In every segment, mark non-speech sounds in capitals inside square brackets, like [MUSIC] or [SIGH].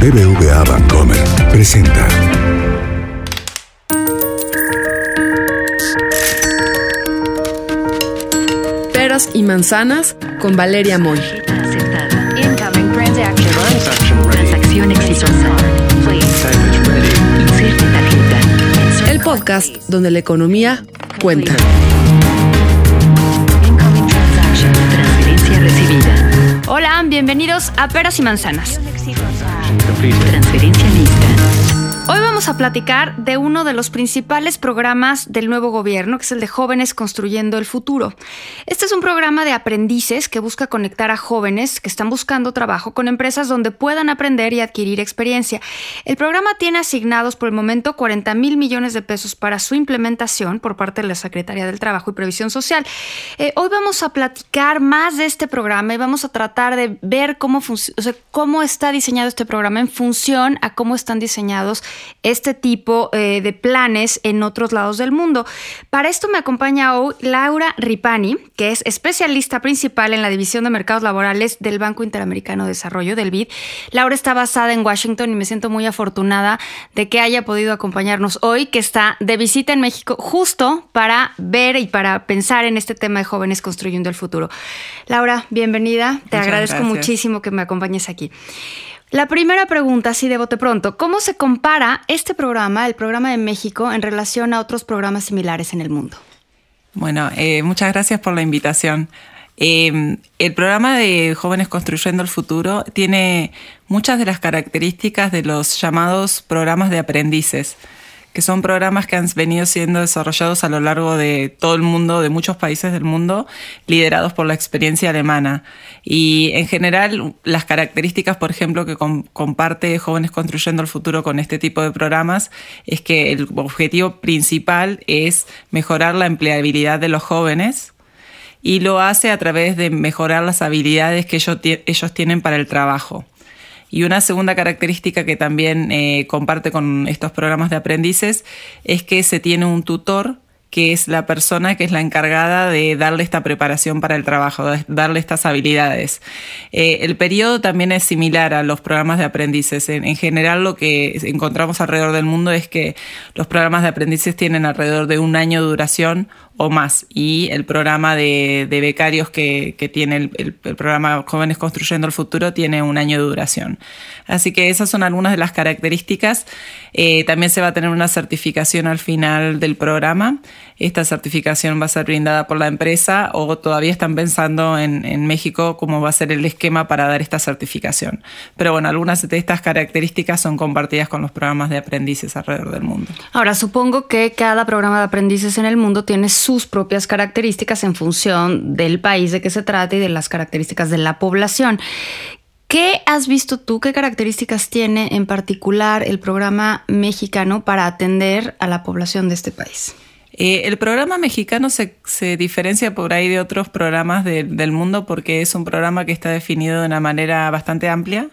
BBVA Bancomer presenta. Peras y manzanas con Valeria Moy. Incoming transaction. Transacción exitosa. Please. Inserte tarjeta. El podcast donde la economía cuenta. Incoming transaction. Transferencia recibida. Hola, bienvenidos a Peras y Manzanas. Transferencia lista. Hoy vamos a platicar de uno de los principales programas del nuevo gobierno, que es el de Jóvenes Construyendo el Futuro. Este es un programa de aprendices que busca conectar a jóvenes que están buscando trabajo con empresas donde puedan aprender y adquirir experiencia. El programa tiene asignados por el momento 40 mil millones de pesos para su implementación por parte de la Secretaría del Trabajo y Previsión Social. Eh, hoy vamos a platicar más de este programa y vamos a tratar de ver cómo, o sea, cómo está diseñado este programa en función a cómo están diseñados este tipo eh, de planes en otros lados del mundo. Para esto me acompaña hoy Laura Ripani, que es especialista principal en la División de Mercados Laborales del Banco Interamericano de Desarrollo, del BID. Laura está basada en Washington y me siento muy afortunada de que haya podido acompañarnos hoy, que está de visita en México justo para ver y para pensar en este tema de jóvenes construyendo el futuro. Laura, bienvenida. Te Muchas agradezco gracias. muchísimo que me acompañes aquí. La primera pregunta, así de bote pronto, ¿cómo se compara este programa, el programa de México, en relación a otros programas similares en el mundo? Bueno, eh, muchas gracias por la invitación. Eh, el programa de Jóvenes Construyendo el Futuro tiene muchas de las características de los llamados programas de aprendices, que son programas que han venido siendo desarrollados a lo largo de todo el mundo, de muchos países del mundo, liderados por la experiencia alemana. Y en general, las características, por ejemplo, que com- comparte Jóvenes Construyendo el Futuro con este tipo de programas es que el objetivo principal es mejorar la empleabilidad de los jóvenes y lo hace a través de mejorar las habilidades que ellos tienen para el trabajo. Y una segunda característica que también eh, comparte con estos programas de aprendices es que se tiene un tutor que es la persona que es la encargada de darle esta preparación para el trabajo, darle estas habilidades. Eh, el periodo también es similar a los programas de aprendices. En, en general lo que encontramos alrededor del mundo es que los programas de aprendices tienen alrededor de un año de duración o más. Y el programa de, becarios que, tiene el programa Jóvenes Construyendo el Futuro tiene un año de duración. Así que esas son algunas de las características. Eh, también se va a tener una certificación al final del programa. Esta certificación va a ser brindada por la empresa o todavía están pensando en, México cómo va a ser el esquema para dar esta certificación. Pero bueno, algunas de estas características son compartidas con los programas de aprendices alrededor del mundo. Ahora, supongo que cada programa de aprendices en el mundo tiene sus propias características en función del país de que se trata y de las características de la población. ¿Qué has visto tú? ¿Qué características tiene en particular el programa mexicano para atender a la población de este país? Eh, el programa mexicano se, diferencia por ahí de otros programas de- del mundo porque es un programa que está definido de una manera bastante amplia.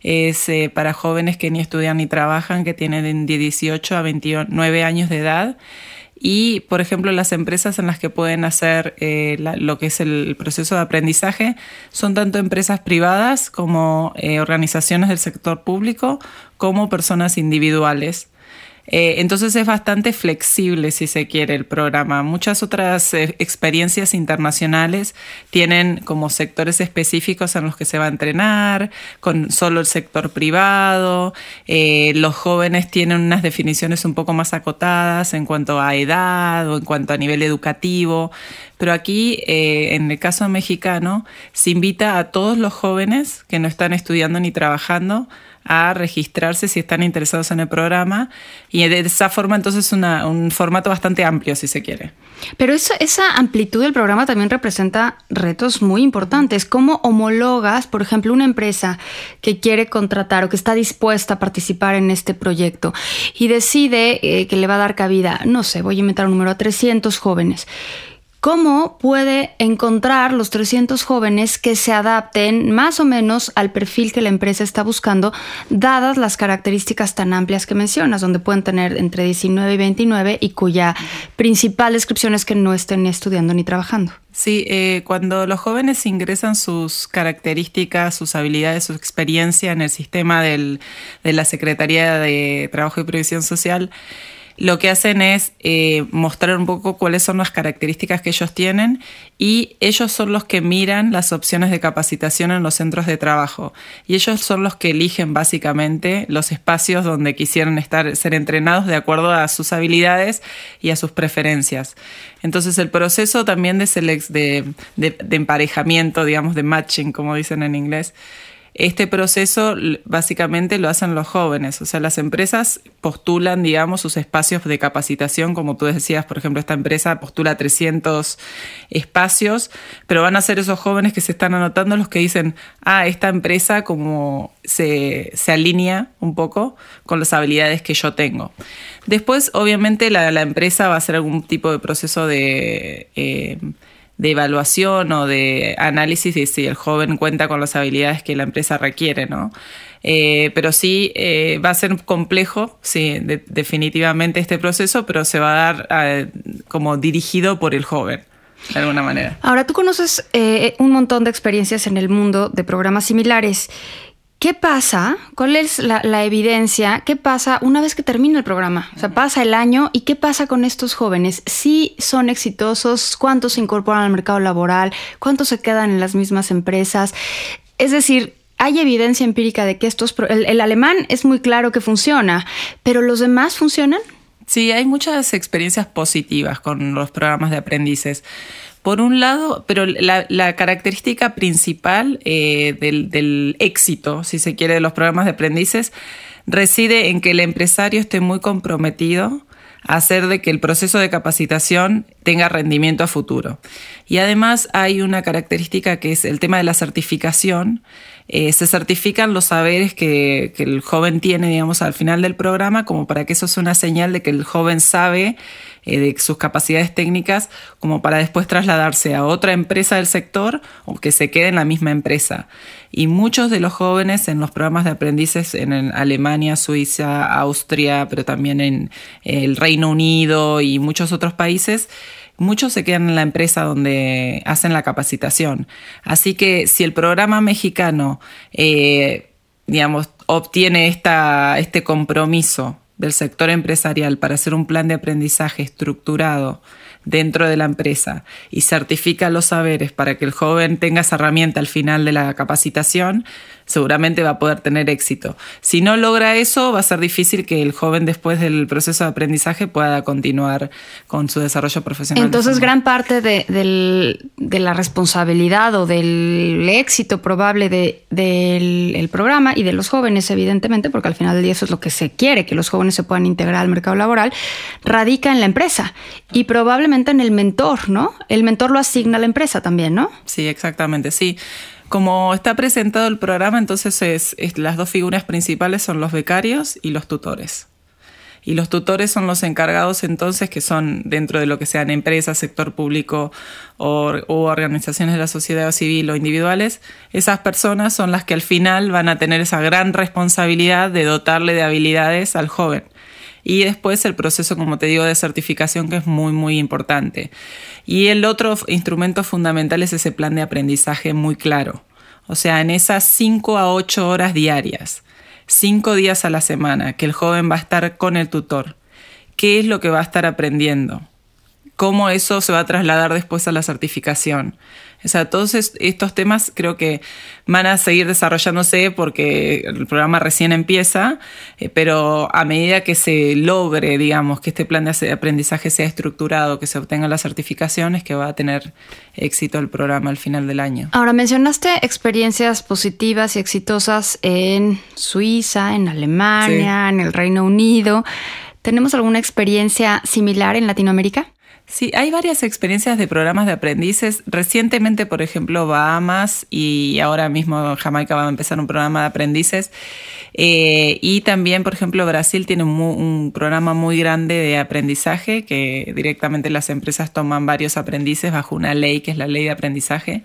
Es eh, para jóvenes que ni estudian ni trabajan, que tienen de 18 a 29 años de edad. Y, por ejemplo, las empresas en las que pueden hacer eh, lo que es el proceso de aprendizaje son tanto empresas privadas como organizaciones del sector público, como personas individuales. Eh, entonces es bastante flexible, si se quiere, el programa. Muchas otras eh, experiencias internacionales tienen como sectores específicos en los que se va a entrenar, con solo el sector privado. Eh, los jóvenes tienen unas definiciones un poco más acotadas en cuanto a edad o en cuanto a nivel educativo. Pero aquí, eh, en el caso mexicano, se invita a todos los jóvenes que no están estudiando ni trabajando a registrarse si están interesados en el programa y de esa forma entonces una, un formato bastante amplio si se quiere. Pero esa, amplitud del programa también representa retos muy importantes. ¿Cómo homologas, por ejemplo, una empresa que quiere contratar o que está dispuesta a participar en este proyecto y decide eh, que le va a dar cabida, no sé, voy a inventar un número a 300 jóvenes? ¿Cómo puede encontrar los 300 jóvenes que se adapten más o menos al perfil que la empresa está buscando, dadas las características tan amplias que mencionas, donde pueden tener entre 19 y 29 y cuya principal descripción es que no estén estudiando ni trabajando? Sí, eh, cuando los jóvenes ingresan sus características, sus habilidades, su experiencia en el sistema de la Secretaría de Trabajo y Previsión Social, lo que hacen es eh, mostrar un poco cuáles son las características que ellos tienen y ellos son los que miran las opciones de capacitación en los centros de trabajo y ellos son los que eligen básicamente los espacios donde quisieran estar, ser entrenados de acuerdo a sus habilidades y a sus preferencias. Entonces el proceso también de, de, de emparejamiento, digamos, de matching, como dicen en inglés, este proceso básicamente lo hacen los jóvenes, o sea, las empresas postulan, digamos, sus espacios de capacitación, como tú decías, por ejemplo, esta empresa postula 300 espacios, pero van a ser esos jóvenes que se están anotando los que dicen, ah, esta empresa como se, alinea un poco con las habilidades que yo tengo. Después, obviamente, la, empresa va a hacer algún tipo de proceso de... Eh, de evaluación o de análisis de si el joven cuenta con las habilidades que la empresa requiere, ¿no? Eh, pero sí eh, va a ser complejo, sí, definitivamente este proceso, pero se va a dar eh, como dirigido por el joven. De alguna manera. Ahora, tú conoces un montón de experiencias en el mundo de programas similares. ¿Qué pasa? ¿Cuál es la, evidencia? ¿Qué pasa una vez que termina el programa? O sea, pasa el año y ¿qué pasa con estos jóvenes? Si son exitosos, ¿cuántos se incorporan al mercado laboral? ¿Cuántos se quedan en las mismas empresas? Es decir, hay evidencia empírica de que estos... El, el alemán es muy claro que funciona, pero ¿los demás funcionan? Sí, hay muchas experiencias positivas con los programas de aprendices. Por un lado, pero la, característica principal eh, del, éxito, si se quiere, de los programas de aprendices reside en que el empresario esté muy comprometido a hacer de que el proceso de capacitación tenga rendimiento a futuro. Y además hay una característica que es el tema de la certificación. Eh, se certifican los saberes que, que, el joven tiene, digamos, al final del programa, como para que eso sea una señal de que el joven sabe eh, de sus capacidades técnicas como para después trasladarse a otra empresa del sector o que se quede en la misma empresa. Y muchos de los jóvenes en los programas de aprendices en Alemania, Suiza, Austria, pero también en el Reino Unido y muchos otros países, muchos se quedan en la empresa donde hacen la capacitación. Así que si el programa mexicano, eh, digamos, obtiene esta, este compromiso del sector empresarial para hacer un plan de aprendizaje estructurado dentro de la empresa y certifica los saberes para que el joven tenga esa herramienta al final de la capacitación, seguramente va a poder tener éxito. Si no logra eso, va a ser difícil que el joven después del proceso de aprendizaje pueda continuar con su desarrollo profesional. Entonces, gran parte de, la responsabilidad o del éxito probable del programa y de los jóvenes, evidentemente, porque al final del día eso es lo que se quiere, que los jóvenes se puedan integrar al mercado laboral, radica en la empresa y probablemente en el mentor, ¿no? El mentor lo asigna a la empresa también, ¿no? Sí, exactamente, sí. Como está presentado el programa, entonces es, las dos figuras principales son los becarios y los tutores. Y los tutores son los encargados entonces que son dentro de lo que sean empresas, sector público o, organizaciones de la sociedad civil o individuales. Esas personas son las que al final van a tener esa gran responsabilidad de dotarle de habilidades al joven y después el proceso, como te digo, de certificación que es muy, muy importante. Y el otro instrumento fundamental es ese plan de aprendizaje muy claro. O sea, en esas 5 a 8 horas diarias, 5 días a la semana, que el joven va a estar con el tutor. ¿Qué es lo que va a estar aprendiendo? ¿Cómo eso se va a trasladar después a la certificación? O sea, todos estos temas creo que van a seguir desarrollándose porque el programa recién empieza, eh, pero a medida que se logre, digamos, que este plan de aprendizaje sea estructurado, que se obtengan las certificaciones, que va a tener éxito el programa al final del año. Ahora, mencionaste experiencias positivas y exitosas en Suiza, en Alemania, en el Reino Unido. ¿Tenemos alguna experiencia similar en Latinoamérica? Sí, hay varias experiencias de programas de aprendices. Recientemente, por ejemplo, Bahamas y ahora mismo Jamaica va a empezar un programa de aprendices. Eh, y también, por ejemplo, Brasil tiene un, un, programa muy grande de aprendizaje que directamente las empresas toman varios aprendices bajo una ley que es la ley de aprendizaje.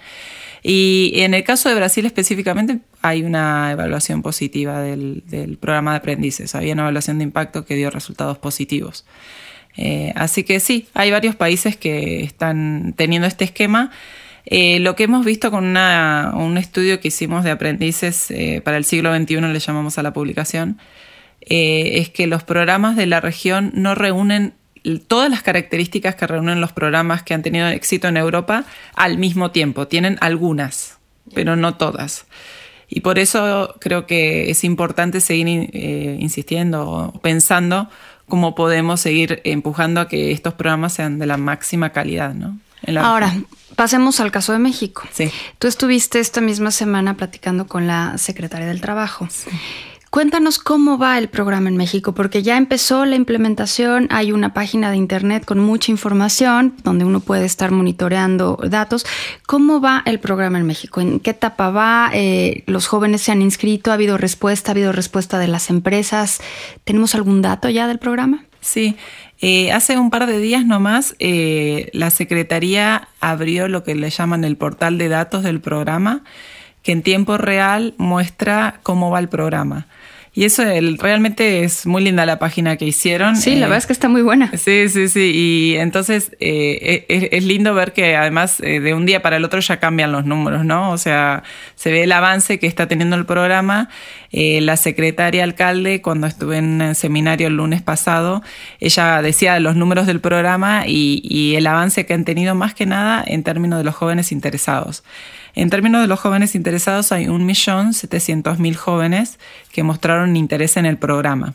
Y en el caso de Brasil específicamente hay una evaluación positiva del, del programa de aprendices. Había una evaluación de impacto que dio resultados positivos. Eh, así que sí, hay varios países que están teniendo este esquema. Eh, lo que hemos visto con una, un estudio que hicimos de aprendices eh, para el siglo XXI, le llamamos a la publicación, es que los programas de la región no reúnen todas las características que reúnen los programas que han tenido éxito en Europa al mismo tiempo. Tienen algunas, pero no todas. Y por eso creo que es importante seguir eh, insistiendo, pensando cómo podemos seguir empujando a que estos programas sean de la máxima calidad, ¿no? Ahora, pasemos al caso de México. Sí. Tú estuviste esta misma semana platicando con la secretaria del Trabajo. Sí. Cuéntanos cómo va el programa en México, porque ya empezó la implementación, hay una página de internet con mucha información donde uno puede estar monitoreando datos. ¿Cómo va el programa en México? ¿En qué etapa va? Eh, ¿Los jóvenes se han inscrito? ¿Ha habido respuesta? ¿Ha habido respuesta de las empresas? ¿Tenemos algún dato ya del programa? Sí, eh, hace un par de días nomás eh, la Secretaría abrió lo que le llaman el portal de datos del programa, que en tiempo real muestra cómo va el programa. Y eso el, realmente es muy linda la página que hicieron. Sí, la verdad es que está muy buena. Sí, sí, sí. Y entonces eh, es, es, lindo ver que además eh, de un día para el otro ya cambian los números, ¿no? O sea, se ve el avance que está teniendo el programa. Eh, la secretaria alcalde, cuando estuve en el seminario el lunes pasado, ella decía los números del programa y, y el avance que han tenido más que nada en términos de los jóvenes interesados. En términos de los jóvenes interesados, hay 1.700.000 jóvenes que mostraron interés en el programa.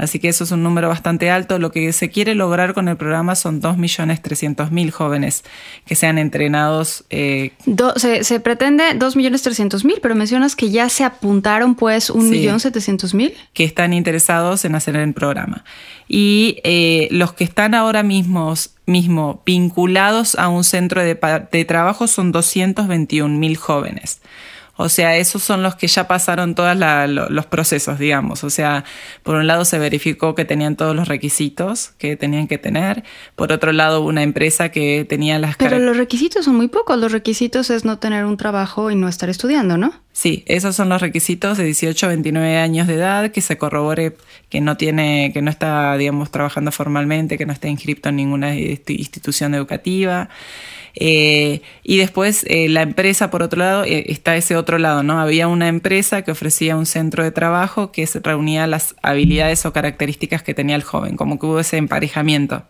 Así que eso es un número bastante alto. Lo que se quiere lograr con el programa son 2.300.000 jóvenes que sean entrenados. Eh... Do, se, se, pretende 2.300.000, pero mencionas que ya se apuntaron pues 1.700.000. Sí, que están interesados en hacer el programa. Y eh, los que están ahora mismos, mismo vinculados a un centro de, de trabajo son 221.000 jóvenes. O sea, esos son los que ya pasaron todos los procesos, digamos. O sea, por un lado se verificó que tenían todos los requisitos que tenían que tener. Por otro lado, una empresa que tenía las... Pero los requisitos son muy pocos. Los requisitos es no tener un trabajo y no estar estudiando, ¿no? Sí, esos son los requisitos de 18 a 29 años de edad, que se corrobore que no tiene, que no está, digamos, trabajando formalmente, que no está inscrito en ninguna institución educativa. Eh, y después eh, la empresa, por otro lado, eh, está ese otro lado, ¿no? Había una empresa que ofrecía un centro de trabajo que reunía las habilidades o características que tenía el joven, como que hubo ese emparejamiento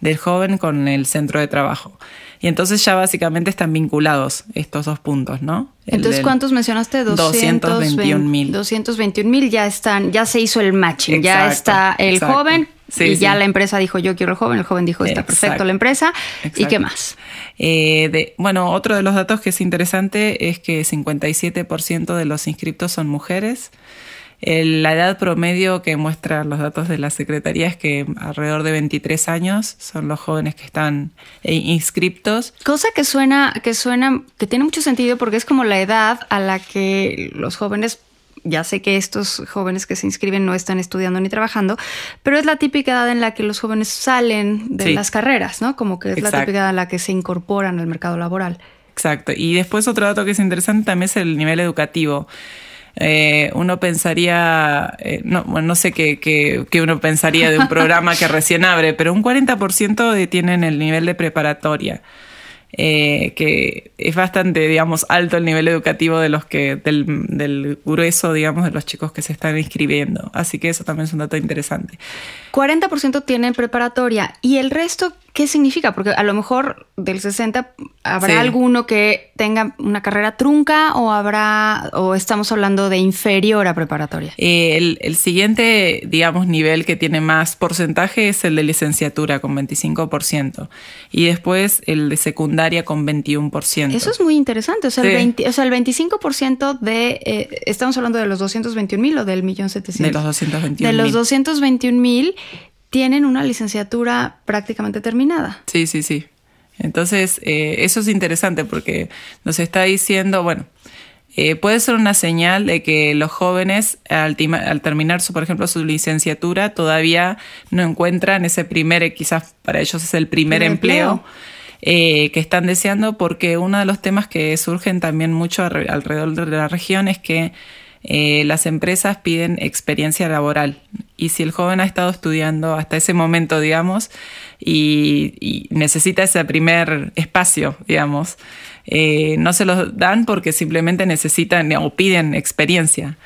del joven con el centro de trabajo. Y entonces ya básicamente están vinculados estos dos puntos, ¿no? Entonces, ¿cuántos mencionaste? 221 mil. 221 mil ya están, ya se hizo el matching, exacto, ya está el exacto. joven sí, y sí. ya la empresa dijo yo quiero el joven, el joven dijo está exacto. perfecto la empresa. ¿Y qué más? Eh, de, bueno, otro de los datos que es interesante es que 57% de los inscriptos son mujeres. El, la edad promedio que muestran los datos de la Secretaría es que alrededor de 23 años son los jóvenes que están inscriptos. Cosa que suena, que suena, que tiene mucho sentido porque es como la edad a la que los jóvenes ya sé que estos jóvenes que se inscriben no están estudiando ni trabajando, pero es la típica edad en la que los jóvenes salen de sí. las carreras, ¿no? Como que es Exacto. la típica edad en la que se incorporan al mercado laboral. Exacto. Y después otro dato que es interesante también es el nivel educativo. Eh, uno pensaría, eh, no, bueno, no sé qué, qué, qué, uno pensaría de un [LAUGHS] programa que recién abre, pero un 40% tienen el nivel de preparatoria. Eh, que es bastante, digamos, alto el nivel educativo de los que, del, del, grueso, digamos, de los chicos que se están inscribiendo. Así que eso también es un dato interesante. 40% tienen preparatoria y el resto, ¿qué significa? Porque a lo mejor del 60 habrá sí. alguno que tenga una carrera trunca o habrá, o estamos hablando de inferior a preparatoria. Eh, el, el, siguiente, digamos, nivel que tiene más porcentaje es el de licenciatura con 25% y después el de secundaria con 21%. Eso es muy interesante. O sea, sí. el, 20, o sea, el 25% de, eh, estamos hablando de los 221 mil o del millón 700. De los 221 De los 221 mil tienen una licenciatura prácticamente terminada. Sí, sí, sí. Entonces, eh, eso es interesante porque nos está diciendo, bueno, eh, puede ser una señal de que los jóvenes al, terminar, su, por ejemplo, su licenciatura todavía no encuentran ese primer, quizás para ellos es el primer, empleo, eh, que están deseando, porque uno de los temas que surgen también mucho alrededor de la región es que eh, las empresas piden experiencia laboral. Y si el joven ha estado estudiando hasta ese momento, digamos, y, necesita ese primer espacio, digamos, eh, no se lo dan porque simplemente necesitan o piden experiencia.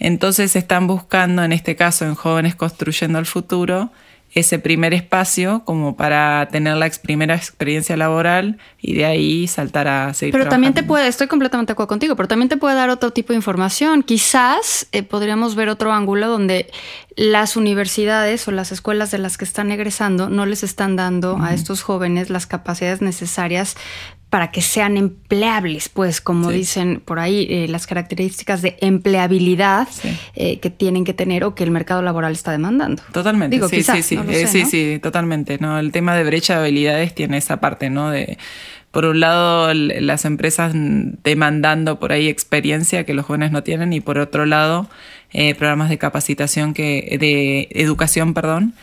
Entonces están buscando, en este caso, en jóvenes construyendo el futuro, ese primer espacio como para tener la primera experiencia laboral y de ahí saltar a seguir Pero también te puede, estoy completamente de acuerdo contigo, pero también te puede dar otro tipo de información. Quizás eh, podríamos ver otro ángulo donde las universidades o las escuelas de las que están egresando no les están dando a estos jóvenes las capacidades necesarias para que sean empleables, pues como dicen por ahí, eh, las características de empleabilidad eh, que tienen que tener o que el mercado laboral está demandando. Totalmente, sí, sí, sí, eh, sí, sí, totalmente. ¿no? El tema de brecha de habilidades tiene esa parte, ¿no? De, por un lado, las empresas demandando por ahí experiencia que los jóvenes no tienen y por otro lado, programas de capacitación que, de educación, perdón,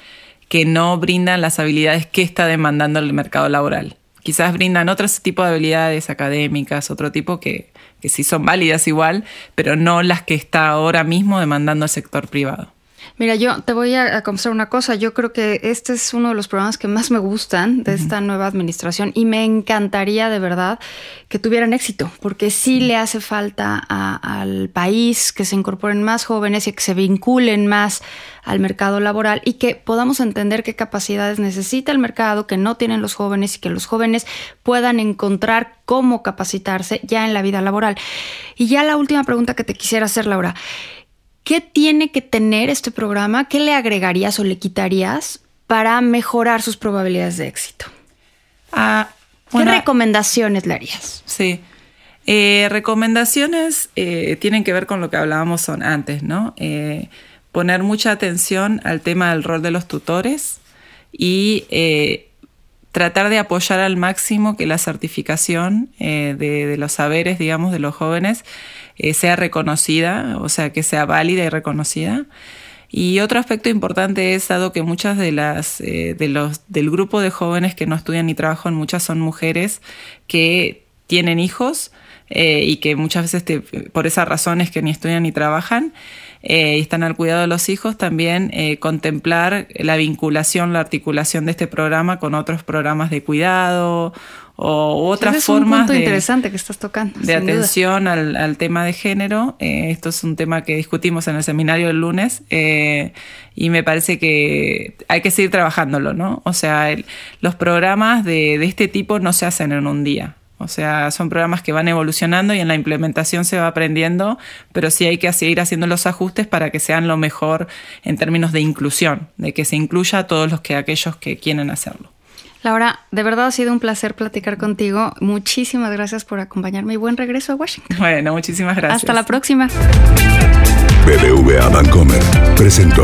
que no brindan las habilidades que está demandando el mercado laboral quizás brindan otros tipos de habilidades académicas, otro tipo que, que sí son válidas igual, pero no las que está ahora mismo demandando el sector privado. Mira, yo te voy a, confesar una cosa. Yo creo que este es uno de los programas que más me gustan de esta nueva administración y me encantaría de verdad que tuvieran éxito, porque sí le hace falta al país que se incorporen más jóvenes y que se vinculen más al mercado laboral y que podamos entender qué capacidades necesita el mercado que no tienen los jóvenes y que los jóvenes puedan encontrar cómo capacitarse ya en la vida laboral. Y ya la última pregunta que te quisiera hacer, Laura. ¿Qué tiene que tener este programa? ¿Qué le agregarías o le quitarías para mejorar sus probabilidades de éxito? Ah, ¿Qué recomendaciones le harías? Sí. Eh, recomendaciones eh, tienen que ver con lo que hablábamos antes, ¿no? Eh, poner mucha atención al tema del rol de los tutores y tratar de apoyar al máximo que la certificación de, los saberes, digamos, de los jóvenes eh, sea reconocida, o sea, que sea válida y reconocida. Y otro aspecto importante es, dado que muchas de las eh, de los del grupo de jóvenes que no estudian ni trabajan, muchas son mujeres que tienen hijos eh, y que muchas veces por esas razones que ni estudian ni trabajan y están al cuidado de los hijos, también contemplar la vinculación, la articulación de este programa con otros programas de cuidado o otras es formas un punto de, interesante que estás tocando de atención al, tema de género. Eh, esto es un tema que discutimos en el seminario del lunes eh, y me parece que hay que seguir trabajándolo, ¿no? O sea, los programas de, de este tipo no se hacen en un día. O sea, son programas que van evolucionando y en la implementación se va aprendiendo, pero sí hay que seguir haciendo los ajustes para que sean lo mejor en términos de inclusión, de que se incluya a todos los que aquellos que quieren hacerlo. Laura, de verdad ha sido un placer platicar contigo. Muchísimas gracias por acompañarme y buen regreso a Washington. Bueno, muchísimas gracias. Hasta la próxima. BBVA Bancomer presentó.